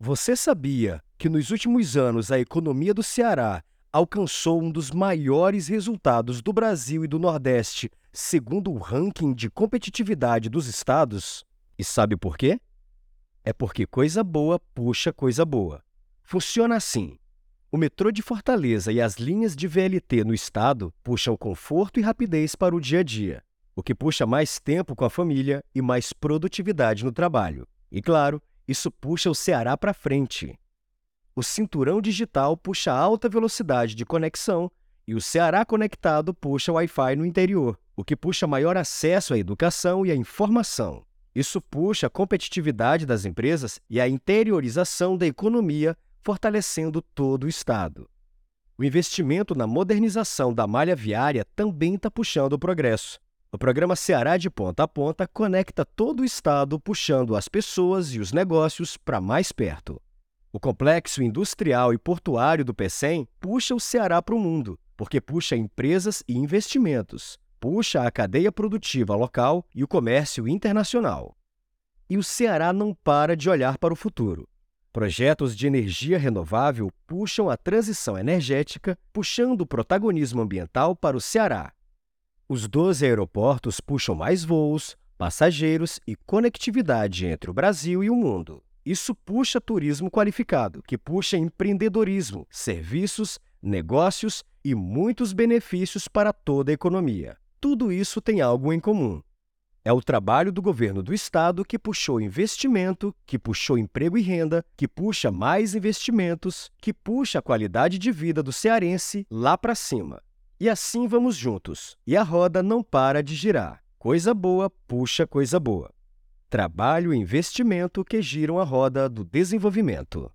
Você sabia que nos últimos anos a economia do Ceará alcançou um dos maiores resultados do Brasil e do Nordeste, segundo o ranking de competitividade dos estados? E sabe por quê? É porque coisa boa puxa coisa boa. Funciona assim. O metrô de Fortaleza e as linhas de VLT no estado puxam conforto e rapidez para o dia a dia, o que puxa mais tempo com a família e mais produtividade no trabalho. E claro, isso puxa o Ceará para frente. O cinturão digital puxa alta velocidade de conexão e o Ceará conectado puxa Wi-Fi no interior, o que puxa maior acesso à educação e à informação. Isso puxa a competitividade das empresas e a interiorização da economia, fortalecendo todo o Estado. O investimento na modernização da malha viária também está puxando o progresso. O programa Ceará de Ponta a Ponta conecta todo o estado, puxando as pessoas e os negócios para mais perto. O complexo industrial e portuário do PECEM puxa o Ceará para o mundo, porque puxa empresas e investimentos, puxa a cadeia produtiva local e o comércio internacional. E o Ceará não para de olhar para o futuro. Projetos de energia renovável puxam a transição energética, puxando o protagonismo ambiental para o Ceará. Os 12 aeroportos puxam mais voos, passageiros e conectividade entre o Brasil e o mundo. Isso puxa turismo qualificado, que puxa empreendedorismo, serviços, negócios e muitos benefícios para toda a economia. Tudo isso tem algo em comum. É o trabalho do governo do estado que puxou investimento, que puxou emprego e renda, que puxa mais investimentos, que puxa a qualidade de vida do cearense lá para cima. E assim vamos juntos. E a roda não para de girar. Coisa boa puxa coisa boa. Trabalho e investimento que giram a roda do desenvolvimento.